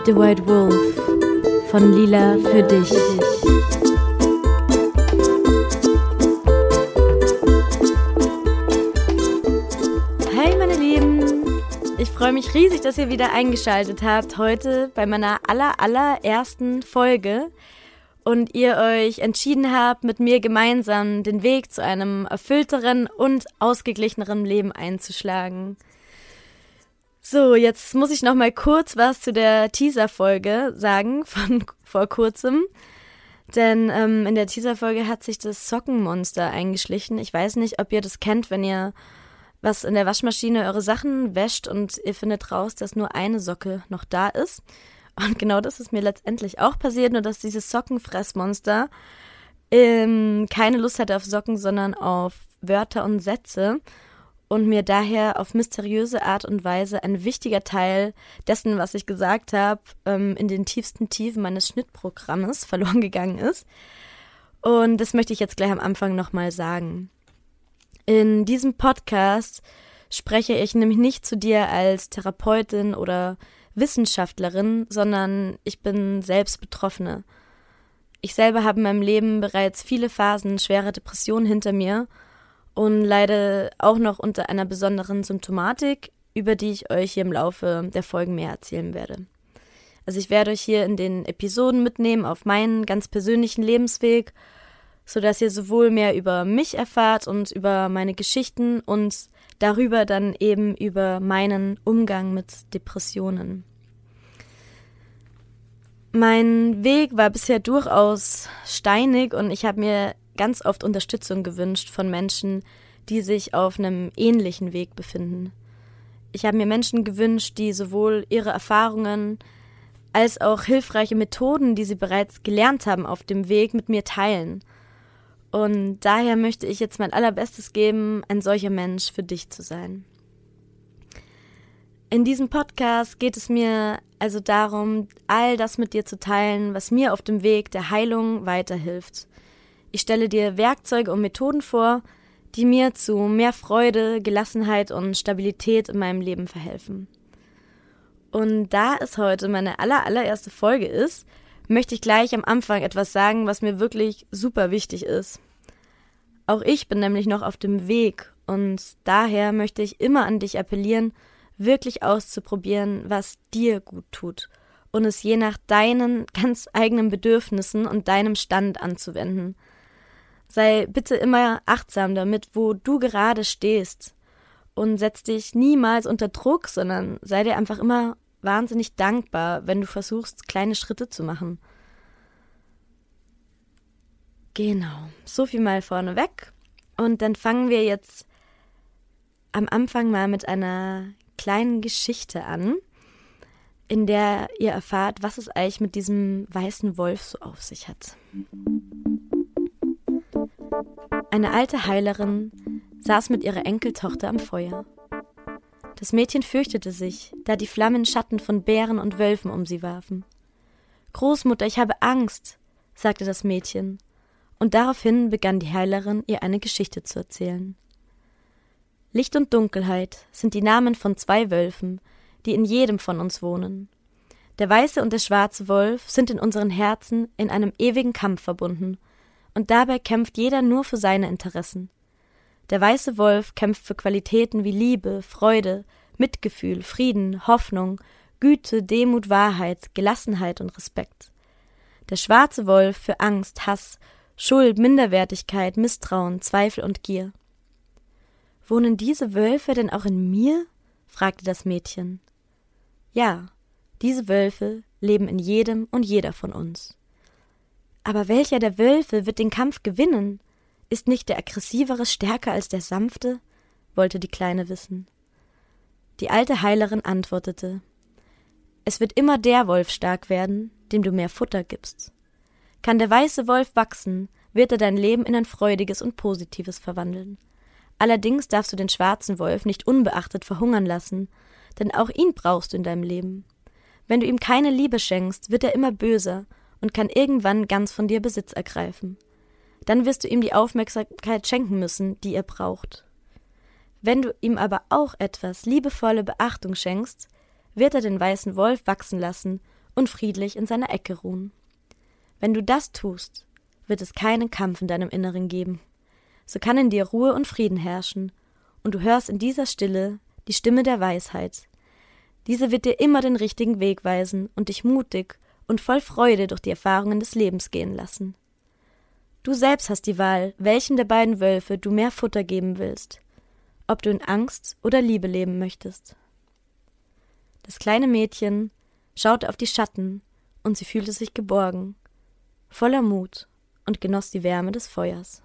Meet the White Wolf von Lila für dich. Hey meine Lieben, ich freue mich riesig, dass ihr wieder eingeschaltet habt heute bei meiner aller allerersten Folge und ihr euch entschieden habt, mit mir gemeinsam den Weg zu einem erfüllteren und ausgeglicheneren Leben einzuschlagen. So, jetzt muss ich noch mal kurz was zu der Teaser-Folge sagen von vor kurzem. Denn ähm, in der Teaser-Folge hat sich das Sockenmonster eingeschlichen. Ich weiß nicht, ob ihr das kennt, wenn ihr was in der Waschmaschine eure Sachen wäscht und ihr findet raus, dass nur eine Socke noch da ist. Und genau das ist mir letztendlich auch passiert, nur dass dieses Sockenfressmonster ähm, keine Lust hatte auf Socken, sondern auf Wörter und Sätze und mir daher auf mysteriöse Art und Weise ein wichtiger Teil dessen, was ich gesagt habe, ähm, in den tiefsten Tiefen meines Schnittprogrammes verloren gegangen ist. Und das möchte ich jetzt gleich am Anfang nochmal sagen. In diesem Podcast spreche ich nämlich nicht zu dir als Therapeutin oder Wissenschaftlerin, sondern ich bin selbst Betroffene. Ich selber habe in meinem Leben bereits viele Phasen schwerer Depression hinter mir und leide auch noch unter einer besonderen Symptomatik, über die ich euch hier im Laufe der Folgen mehr erzählen werde. Also ich werde euch hier in den Episoden mitnehmen auf meinen ganz persönlichen Lebensweg, sodass ihr sowohl mehr über mich erfahrt und über meine Geschichten und darüber dann eben über meinen Umgang mit Depressionen. Mein Weg war bisher durchaus steinig und ich habe mir ganz oft Unterstützung gewünscht von Menschen, die sich auf einem ähnlichen Weg befinden. Ich habe mir Menschen gewünscht, die sowohl ihre Erfahrungen als auch hilfreiche Methoden, die sie bereits gelernt haben auf dem Weg, mit mir teilen. Und daher möchte ich jetzt mein allerbestes geben, ein solcher Mensch für dich zu sein. In diesem Podcast geht es mir also darum, all das mit dir zu teilen, was mir auf dem Weg der Heilung weiterhilft. Ich stelle dir Werkzeuge und Methoden vor, die mir zu mehr Freude, Gelassenheit und Stabilität in meinem Leben verhelfen. Und da es heute meine aller, allererste Folge ist, möchte ich gleich am Anfang etwas sagen, was mir wirklich super wichtig ist. Auch ich bin nämlich noch auf dem Weg und daher möchte ich immer an dich appellieren, wirklich auszuprobieren, was dir gut tut und es je nach deinen ganz eigenen Bedürfnissen und deinem Stand anzuwenden. Sei bitte immer achtsam damit, wo du gerade stehst und setz dich niemals unter Druck, sondern sei dir einfach immer wahnsinnig dankbar, wenn du versuchst, kleine Schritte zu machen. Genau, so viel mal vorneweg. Und dann fangen wir jetzt am Anfang mal mit einer kleinen Geschichte an, in der ihr erfahrt, was es eigentlich mit diesem weißen Wolf so auf sich hat. Eine alte Heilerin saß mit ihrer Enkeltochter am Feuer. Das Mädchen fürchtete sich, da die Flammen Schatten von Bären und Wölfen um sie warfen. Großmutter, ich habe Angst, sagte das Mädchen, und daraufhin begann die Heilerin ihr eine Geschichte zu erzählen. Licht und Dunkelheit sind die Namen von zwei Wölfen, die in jedem von uns wohnen. Der weiße und der schwarze Wolf sind in unseren Herzen in einem ewigen Kampf verbunden und dabei kämpft jeder nur für seine Interessen. Der weiße Wolf kämpft für Qualitäten wie Liebe, Freude, Mitgefühl, Frieden, Hoffnung, Güte, Demut, Wahrheit, Gelassenheit und Respekt. Der schwarze Wolf für Angst, Hass, Schuld, Minderwertigkeit, Misstrauen, Zweifel und Gier. Wohnen diese Wölfe denn auch in mir? fragte das Mädchen. Ja, diese Wölfe leben in jedem und jeder von uns. Aber welcher der Wölfe wird den Kampf gewinnen? Ist nicht der aggressivere stärker als der sanfte? wollte die Kleine wissen. Die alte Heilerin antwortete Es wird immer der Wolf stark werden, dem du mehr Futter gibst. Kann der weiße Wolf wachsen, wird er dein Leben in ein freudiges und positives verwandeln. Allerdings darfst du den schwarzen Wolf nicht unbeachtet verhungern lassen, denn auch ihn brauchst du in deinem Leben. Wenn du ihm keine Liebe schenkst, wird er immer böser und kann irgendwann ganz von dir Besitz ergreifen. Dann wirst du ihm die Aufmerksamkeit schenken müssen, die er braucht. Wenn du ihm aber auch etwas liebevolle Beachtung schenkst, wird er den weißen Wolf wachsen lassen und friedlich in seiner Ecke ruhen. Wenn du das tust, wird es keinen Kampf in deinem Inneren geben. So kann in dir Ruhe und Frieden herrschen, und du hörst in dieser Stille die Stimme der Weisheit. Diese wird dir immer den richtigen Weg weisen und dich mutig und voll Freude durch die Erfahrungen des Lebens gehen lassen. Du selbst hast die Wahl, welchem der beiden Wölfe du mehr Futter geben willst, ob du in Angst oder Liebe leben möchtest. Das kleine Mädchen schaute auf die Schatten und sie fühlte sich geborgen, voller Mut und genoss die Wärme des Feuers.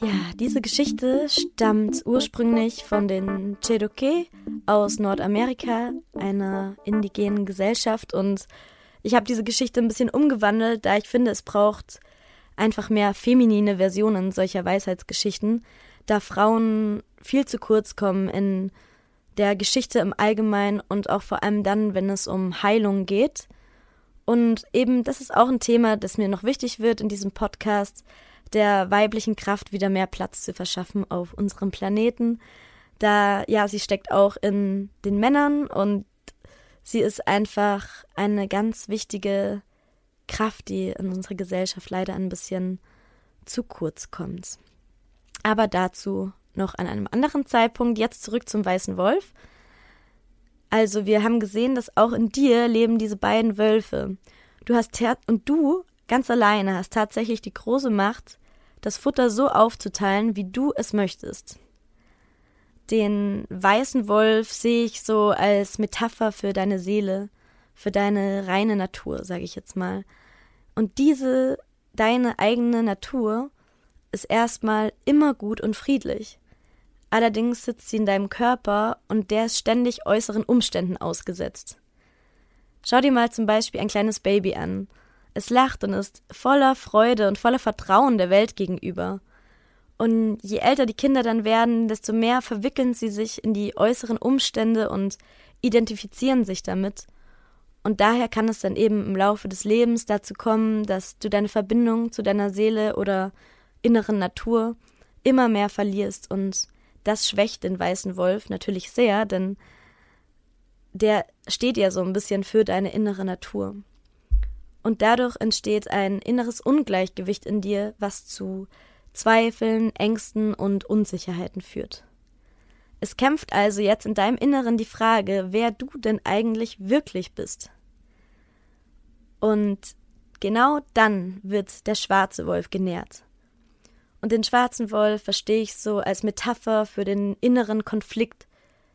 Ja, diese Geschichte stammt ursprünglich von den Cherokee aus Nordamerika, einer indigenen Gesellschaft. Und ich habe diese Geschichte ein bisschen umgewandelt, da ich finde, es braucht einfach mehr feminine Versionen solcher Weisheitsgeschichten, da Frauen viel zu kurz kommen in der Geschichte im Allgemeinen und auch vor allem dann, wenn es um Heilung geht. Und eben, das ist auch ein Thema, das mir noch wichtig wird in diesem Podcast, der weiblichen Kraft wieder mehr Platz zu verschaffen auf unserem Planeten. Da, ja, sie steckt auch in den Männern und sie ist einfach eine ganz wichtige Kraft, die in unserer Gesellschaft leider ein bisschen zu kurz kommt. Aber dazu noch an einem anderen Zeitpunkt. Jetzt zurück zum weißen Wolf. Also, wir haben gesehen, dass auch in dir leben diese beiden Wölfe. Du hast und du ganz alleine hast tatsächlich die große Macht, das Futter so aufzuteilen, wie du es möchtest. Den weißen Wolf sehe ich so als Metapher für deine Seele, für deine reine Natur, sage ich jetzt mal. Und diese, deine eigene Natur, ist erstmal immer gut und friedlich. Allerdings sitzt sie in deinem Körper und der ist ständig äußeren Umständen ausgesetzt. Schau dir mal zum Beispiel ein kleines Baby an. Es lacht und ist voller Freude und voller Vertrauen der Welt gegenüber. Und je älter die Kinder dann werden, desto mehr verwickeln sie sich in die äußeren Umstände und identifizieren sich damit. Und daher kann es dann eben im Laufe des Lebens dazu kommen, dass du deine Verbindung zu deiner Seele oder inneren Natur immer mehr verlierst. Und das schwächt den weißen Wolf natürlich sehr, denn der steht ja so ein bisschen für deine innere Natur und dadurch entsteht ein inneres Ungleichgewicht in dir, was zu Zweifeln, Ängsten und Unsicherheiten führt. Es kämpft also jetzt in deinem Inneren die Frage, wer du denn eigentlich wirklich bist. Und genau dann wird der schwarze Wolf genährt. Und den schwarzen Wolf verstehe ich so als Metapher für den inneren Konflikt,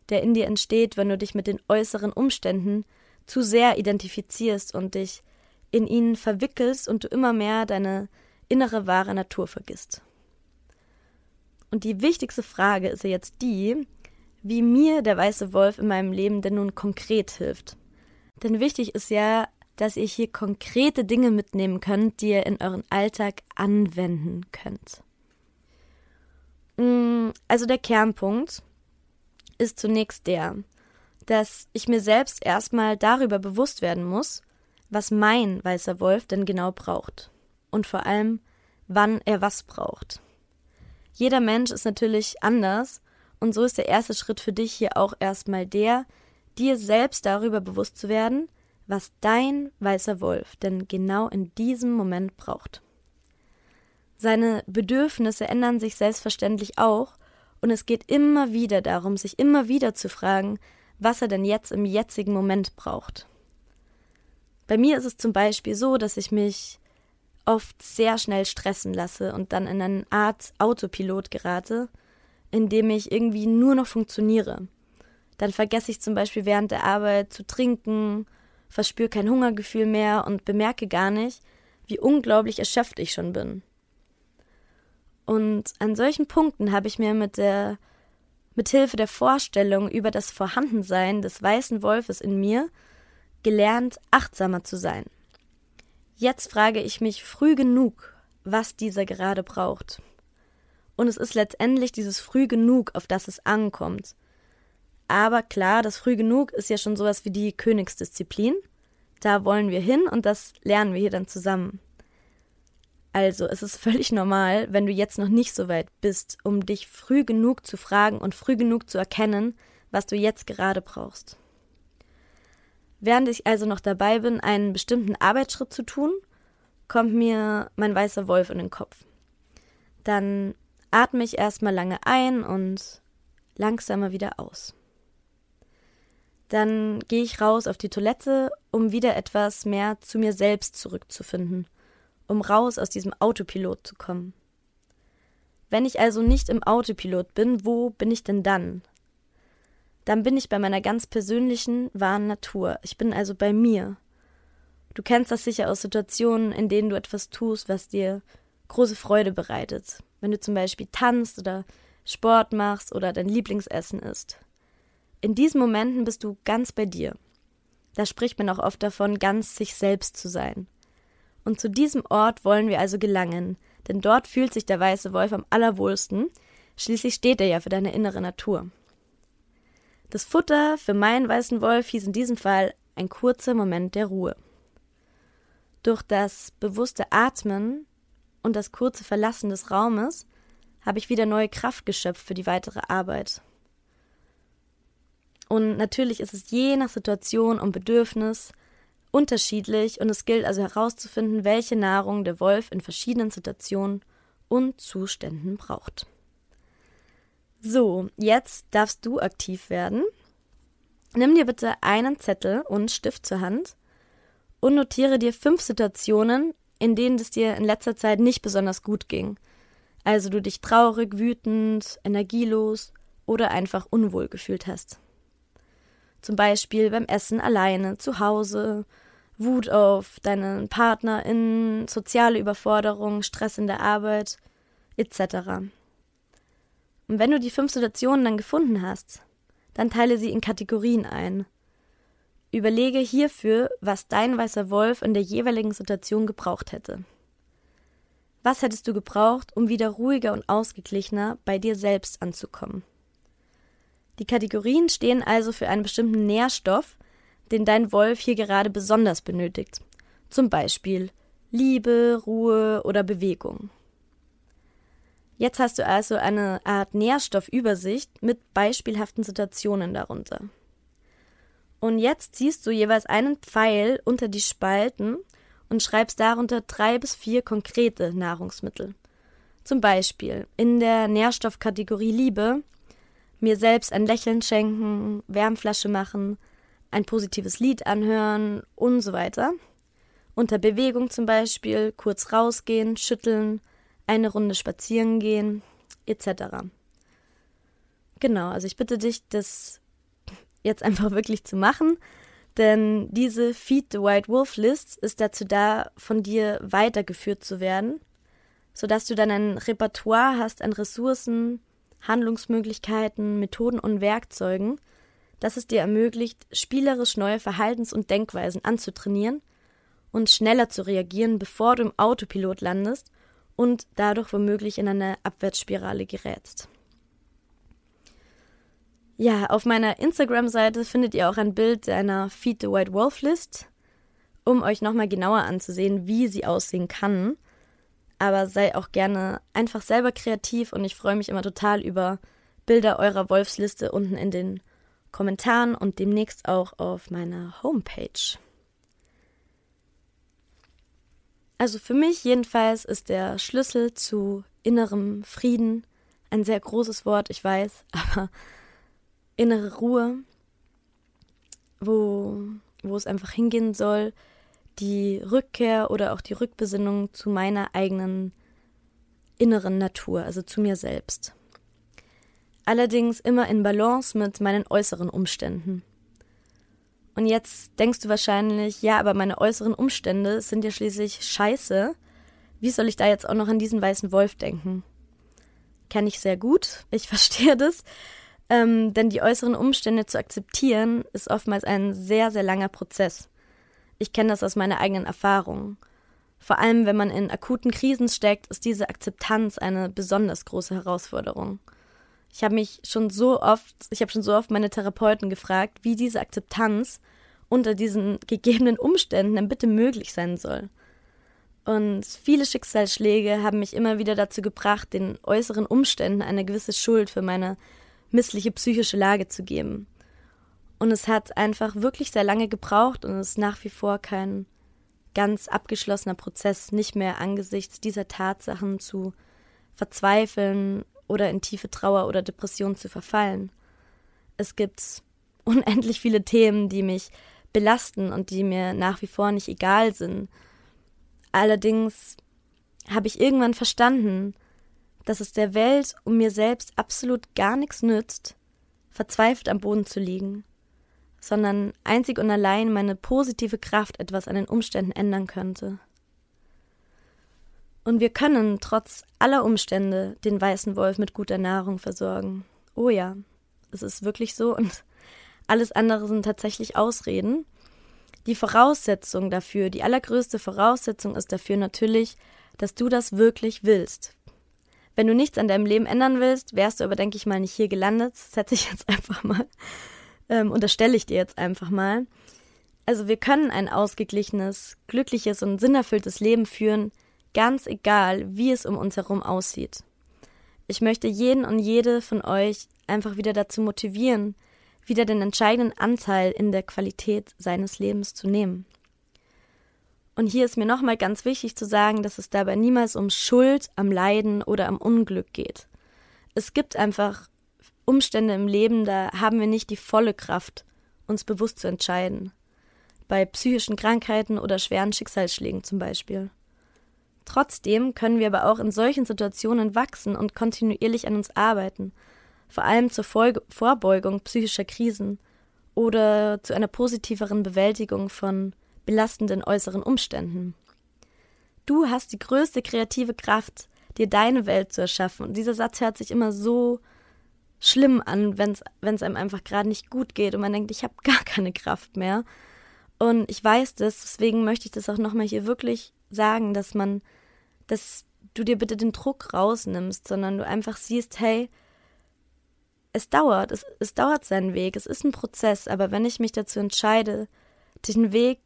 der in dir entsteht, wenn du dich mit den äußeren Umständen zu sehr identifizierst und dich in ihnen verwickelst und du immer mehr deine innere wahre Natur vergisst. Und die wichtigste Frage ist ja jetzt die, wie mir der weiße Wolf in meinem Leben denn nun konkret hilft. Denn wichtig ist ja, dass ihr hier konkrete Dinge mitnehmen könnt, die ihr in euren Alltag anwenden könnt. Mm, also der Kernpunkt ist zunächst der, dass ich mir selbst erstmal darüber bewusst werden muss, was mein weißer Wolf denn genau braucht. Und vor allem, wann er was braucht. Jeder Mensch ist natürlich anders und so ist der erste Schritt für dich hier auch erstmal der, dir selbst darüber bewusst zu werden, was dein weißer Wolf denn genau in diesem Moment braucht. Seine Bedürfnisse ändern sich selbstverständlich auch und es geht immer wieder darum, sich immer wieder zu fragen, was er denn jetzt im jetzigen Moment braucht. Bei mir ist es zum Beispiel so, dass ich mich oft sehr schnell stressen lasse und dann in eine Art Autopilot gerate, in dem ich irgendwie nur noch funktioniere. Dann vergesse ich zum Beispiel während der Arbeit zu trinken, verspüre kein Hungergefühl mehr und bemerke gar nicht, wie unglaublich erschöpft ich schon bin. Und an solchen Punkten habe ich mir mit der mit Hilfe der Vorstellung über das Vorhandensein des weißen Wolfes in mir gelernt, achtsamer zu sein. Jetzt frage ich mich früh genug, was dieser gerade braucht. Und es ist letztendlich dieses früh genug, auf das es ankommt. Aber klar, das früh genug ist ja schon sowas wie die Königsdisziplin. Da wollen wir hin und das lernen wir hier dann zusammen. Also, es ist völlig normal, wenn du jetzt noch nicht so weit bist, um dich früh genug zu fragen und früh genug zu erkennen, was du jetzt gerade brauchst. Während ich also noch dabei bin, einen bestimmten Arbeitsschritt zu tun, kommt mir mein weißer Wolf in den Kopf. Dann atme ich erstmal lange ein und langsamer wieder aus. Dann gehe ich raus auf die Toilette, um wieder etwas mehr zu mir selbst zurückzufinden, um raus aus diesem Autopilot zu kommen. Wenn ich also nicht im Autopilot bin, wo bin ich denn dann? Dann bin ich bei meiner ganz persönlichen, wahren Natur. Ich bin also bei mir. Du kennst das sicher aus Situationen, in denen du etwas tust, was dir große Freude bereitet. Wenn du zum Beispiel tanzt oder Sport machst oder dein Lieblingsessen isst. In diesen Momenten bist du ganz bei dir. Da spricht man auch oft davon, ganz sich selbst zu sein. Und zu diesem Ort wollen wir also gelangen, denn dort fühlt sich der weiße Wolf am allerwohlsten, schließlich steht er ja für deine innere Natur. Das Futter für meinen weißen Wolf hieß in diesem Fall ein kurzer Moment der Ruhe. Durch das bewusste Atmen und das kurze Verlassen des Raumes habe ich wieder neue Kraft geschöpft für die weitere Arbeit. Und natürlich ist es je nach Situation und Bedürfnis unterschiedlich und es gilt also herauszufinden, welche Nahrung der Wolf in verschiedenen Situationen und Zuständen braucht. So, jetzt darfst du aktiv werden. Nimm dir bitte einen Zettel und Stift zur Hand und notiere dir fünf Situationen, in denen es dir in letzter Zeit nicht besonders gut ging. Also du dich traurig, wütend, energielos oder einfach unwohl gefühlt hast. Zum Beispiel beim Essen alleine, zu Hause, Wut auf deinen Partner in soziale Überforderung, Stress in der Arbeit, etc. Und wenn du die fünf Situationen dann gefunden hast, dann teile sie in Kategorien ein. Überlege hierfür, was dein weißer Wolf in der jeweiligen Situation gebraucht hätte. Was hättest du gebraucht, um wieder ruhiger und ausgeglichener bei dir selbst anzukommen? Die Kategorien stehen also für einen bestimmten Nährstoff, den dein Wolf hier gerade besonders benötigt. Zum Beispiel Liebe, Ruhe oder Bewegung. Jetzt hast du also eine Art Nährstoffübersicht mit beispielhaften Situationen darunter. Und jetzt ziehst du jeweils einen Pfeil unter die Spalten und schreibst darunter drei bis vier konkrete Nahrungsmittel. Zum Beispiel in der Nährstoffkategorie Liebe mir selbst ein Lächeln schenken, Wärmflasche machen, ein positives Lied anhören und so weiter. Unter Bewegung zum Beispiel kurz rausgehen, schütteln, eine Runde spazieren gehen, etc. Genau, also ich bitte dich, das jetzt einfach wirklich zu machen, denn diese Feed the White Wolf List ist dazu da, von dir weitergeführt zu werden, sodass du dann ein Repertoire hast an Ressourcen, Handlungsmöglichkeiten, Methoden und Werkzeugen, das es dir ermöglicht, spielerisch neue Verhaltens- und Denkweisen anzutrainieren und schneller zu reagieren, bevor du im Autopilot landest und dadurch womöglich in eine Abwärtsspirale gerätst. Ja, auf meiner Instagram-Seite findet ihr auch ein Bild einer Feed the White Wolf List, um euch nochmal genauer anzusehen, wie sie aussehen kann. Aber sei auch gerne einfach selber kreativ und ich freue mich immer total über Bilder eurer Wolfsliste unten in den Kommentaren und demnächst auch auf meiner Homepage. Also für mich jedenfalls ist der Schlüssel zu innerem Frieden ein sehr großes Wort, ich weiß, aber innere Ruhe, wo, wo es einfach hingehen soll, die Rückkehr oder auch die Rückbesinnung zu meiner eigenen inneren Natur, also zu mir selbst allerdings immer in Balance mit meinen äußeren Umständen. Und jetzt denkst du wahrscheinlich, ja, aber meine äußeren Umstände sind ja schließlich scheiße. Wie soll ich da jetzt auch noch an diesen weißen Wolf denken? Kenne ich sehr gut, ich verstehe das. Ähm, denn die äußeren Umstände zu akzeptieren, ist oftmals ein sehr, sehr langer Prozess. Ich kenne das aus meiner eigenen Erfahrung. Vor allem, wenn man in akuten Krisen steckt, ist diese Akzeptanz eine besonders große Herausforderung. Ich habe mich schon so oft, ich habe schon so oft meine Therapeuten gefragt, wie diese Akzeptanz unter diesen gegebenen Umständen dann bitte möglich sein soll. Und viele Schicksalsschläge haben mich immer wieder dazu gebracht, den äußeren Umständen eine gewisse Schuld für meine missliche psychische Lage zu geben. Und es hat einfach wirklich sehr lange gebraucht und es ist nach wie vor kein ganz abgeschlossener Prozess, nicht mehr angesichts dieser Tatsachen zu verzweifeln oder in tiefe Trauer oder Depression zu verfallen. Es gibt unendlich viele Themen, die mich belasten und die mir nach wie vor nicht egal sind. Allerdings habe ich irgendwann verstanden, dass es der Welt und mir selbst absolut gar nichts nützt, verzweifelt am Boden zu liegen, sondern einzig und allein meine positive Kraft etwas an den Umständen ändern könnte. Und wir können trotz aller Umstände den weißen Wolf mit guter Nahrung versorgen. Oh ja, es ist wirklich so und alles andere sind tatsächlich Ausreden. Die Voraussetzung dafür, die allergrößte Voraussetzung ist dafür natürlich, dass du das wirklich willst. Wenn du nichts an deinem Leben ändern willst, wärst du aber, denke ich mal, nicht hier gelandet. Setze ich jetzt einfach mal. Ähm, unterstelle ich dir jetzt einfach mal. Also wir können ein ausgeglichenes, glückliches und sinnerfülltes Leben führen, ganz egal, wie es um uns herum aussieht. Ich möchte jeden und jede von euch einfach wieder dazu motivieren, wieder den entscheidenden Anteil in der Qualität seines Lebens zu nehmen. Und hier ist mir nochmal ganz wichtig zu sagen, dass es dabei niemals um Schuld am Leiden oder am Unglück geht. Es gibt einfach Umstände im Leben, da haben wir nicht die volle Kraft, uns bewusst zu entscheiden. Bei psychischen Krankheiten oder schweren Schicksalsschlägen zum Beispiel. Trotzdem können wir aber auch in solchen Situationen wachsen und kontinuierlich an uns arbeiten, vor allem zur Folge Vorbeugung psychischer Krisen oder zu einer positiveren Bewältigung von belastenden äußeren Umständen. Du hast die größte kreative Kraft, dir deine Welt zu erschaffen. Und dieser Satz hört sich immer so schlimm an, wenn es einem einfach gerade nicht gut geht und man denkt, ich habe gar keine Kraft mehr. Und ich weiß das, deswegen möchte ich das auch nochmal hier wirklich sagen, dass man, dass du dir bitte den Druck rausnimmst, sondern du einfach siehst, hey, es dauert, es, es dauert seinen Weg, es ist ein Prozess, aber wenn ich mich dazu entscheide, den Weg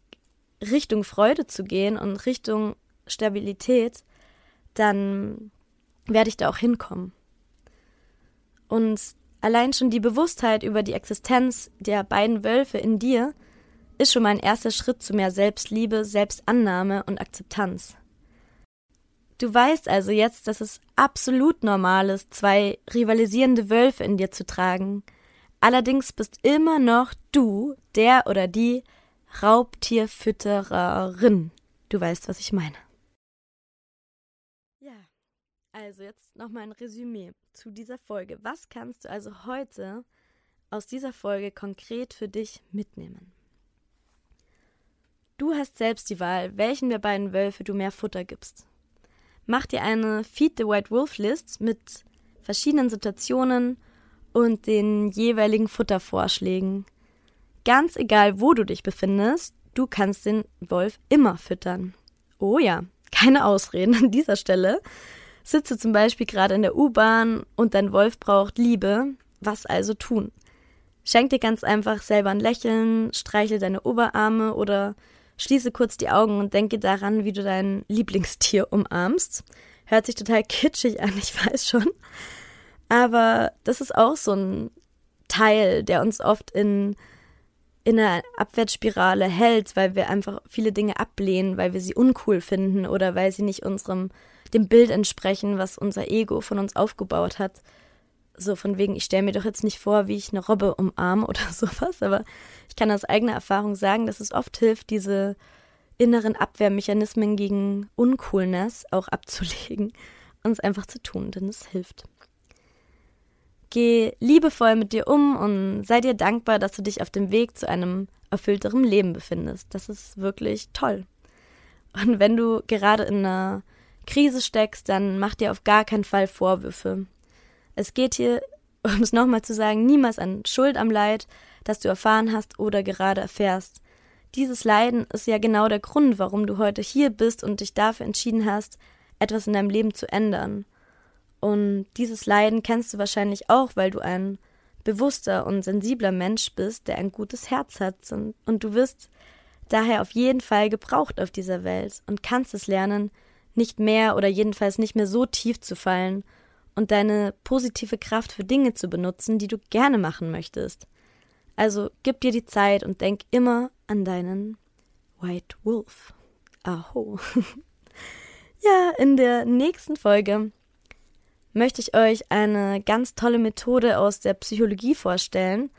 Richtung Freude zu gehen und Richtung Stabilität, dann werde ich da auch hinkommen. Und allein schon die Bewusstheit über die Existenz der beiden Wölfe in dir ist schon mal ein erster Schritt zu mehr Selbstliebe, Selbstannahme und Akzeptanz. Du weißt also jetzt, dass es absolut normal ist, zwei rivalisierende Wölfe in dir zu tragen. Allerdings bist immer noch du, der oder die Raubtierfüttererin. Du weißt, was ich meine. Ja, also jetzt nochmal ein Resümee zu dieser Folge. Was kannst du also heute aus dieser Folge konkret für dich mitnehmen? Du hast selbst die Wahl, welchen der beiden Wölfe du mehr Futter gibst. Mach dir eine Feed the White Wolf List mit verschiedenen Situationen und den jeweiligen Futtervorschlägen. Ganz egal, wo du dich befindest, du kannst den Wolf immer füttern. Oh ja, keine Ausreden an dieser Stelle. Sitze zum Beispiel gerade in der U-Bahn und dein Wolf braucht Liebe. Was also tun? Schenk dir ganz einfach selber ein Lächeln, streichle deine Oberarme oder schließe kurz die Augen und denke daran, wie du dein Lieblingstier umarmst. Hört sich total kitschig an, ich weiß schon. Aber das ist auch so ein Teil, der uns oft in in einer Abwärtsspirale hält, weil wir einfach viele Dinge ablehnen, weil wir sie uncool finden oder weil sie nicht unserem dem Bild entsprechen, was unser Ego von uns aufgebaut hat. So von wegen, ich stelle mir doch jetzt nicht vor, wie ich eine Robbe umarme oder sowas, aber ich kann aus eigener Erfahrung sagen, dass es oft hilft, diese inneren Abwehrmechanismen gegen Uncoolness auch abzulegen und es einfach zu tun, denn es hilft. Geh liebevoll mit dir um und sei dir dankbar, dass du dich auf dem Weg zu einem erfüllteren Leben befindest. Das ist wirklich toll. Und wenn du gerade in einer Krise steckst, dann mach dir auf gar keinen Fall Vorwürfe. Es geht hier, um es nochmal zu sagen, niemals an Schuld am Leid, das du erfahren hast oder gerade erfährst. Dieses Leiden ist ja genau der Grund, warum du heute hier bist und dich dafür entschieden hast, etwas in deinem Leben zu ändern. Und dieses Leiden kennst du wahrscheinlich auch, weil du ein bewusster und sensibler Mensch bist, der ein gutes Herz hat. Und, du wirst daher auf jeden Fall gebraucht auf dieser Welt und kannst es lernen, nicht mehr oder jedenfalls nicht mehr so tief zu fallen und deine positive Kraft für Dinge zu benutzen, die du gerne machen möchtest. Also gib dir die Zeit und denk immer an deinen White Wolf. Aho. ja, in der nächsten Folge möchte ich euch eine ganz tolle Methode aus der Psychologie vorstellen,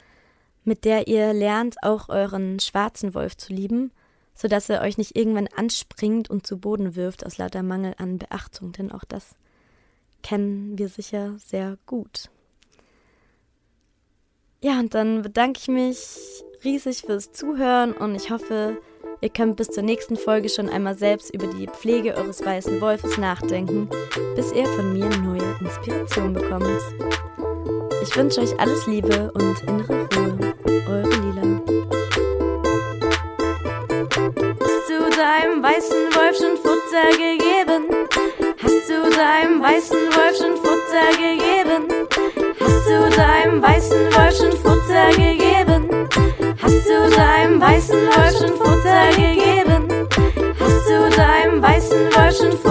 mit der ihr lernt, auch euren schwarzen Wolf zu lieben, sodass er euch nicht irgendwann anspringt und zu Boden wirft aus lauter Mangel an Beachtung, denn auch das kennen wir sicher sehr gut. Ja, und dann bedanke ich mich riesig fürs Zuhören und ich hoffe, ihr könnt bis zur nächsten Folge schon einmal selbst über die Pflege eures weißen Wolfes nachdenken, bis ihr von mir neue Inspiration bekommt. Ich wünsche euch alles Liebe und innere Ruhe. Eure Lila. Hast du deinem weißen Wolf schon Futter gegeben? Hast du deinem weißen Wolf schon Futter gegeben? Hast du deinem weißen Wolf schon Futter gegeben? Hast du deinem weißen Wolf schon Futter gegeben? Hast du deinem weißen Wolf schon Futter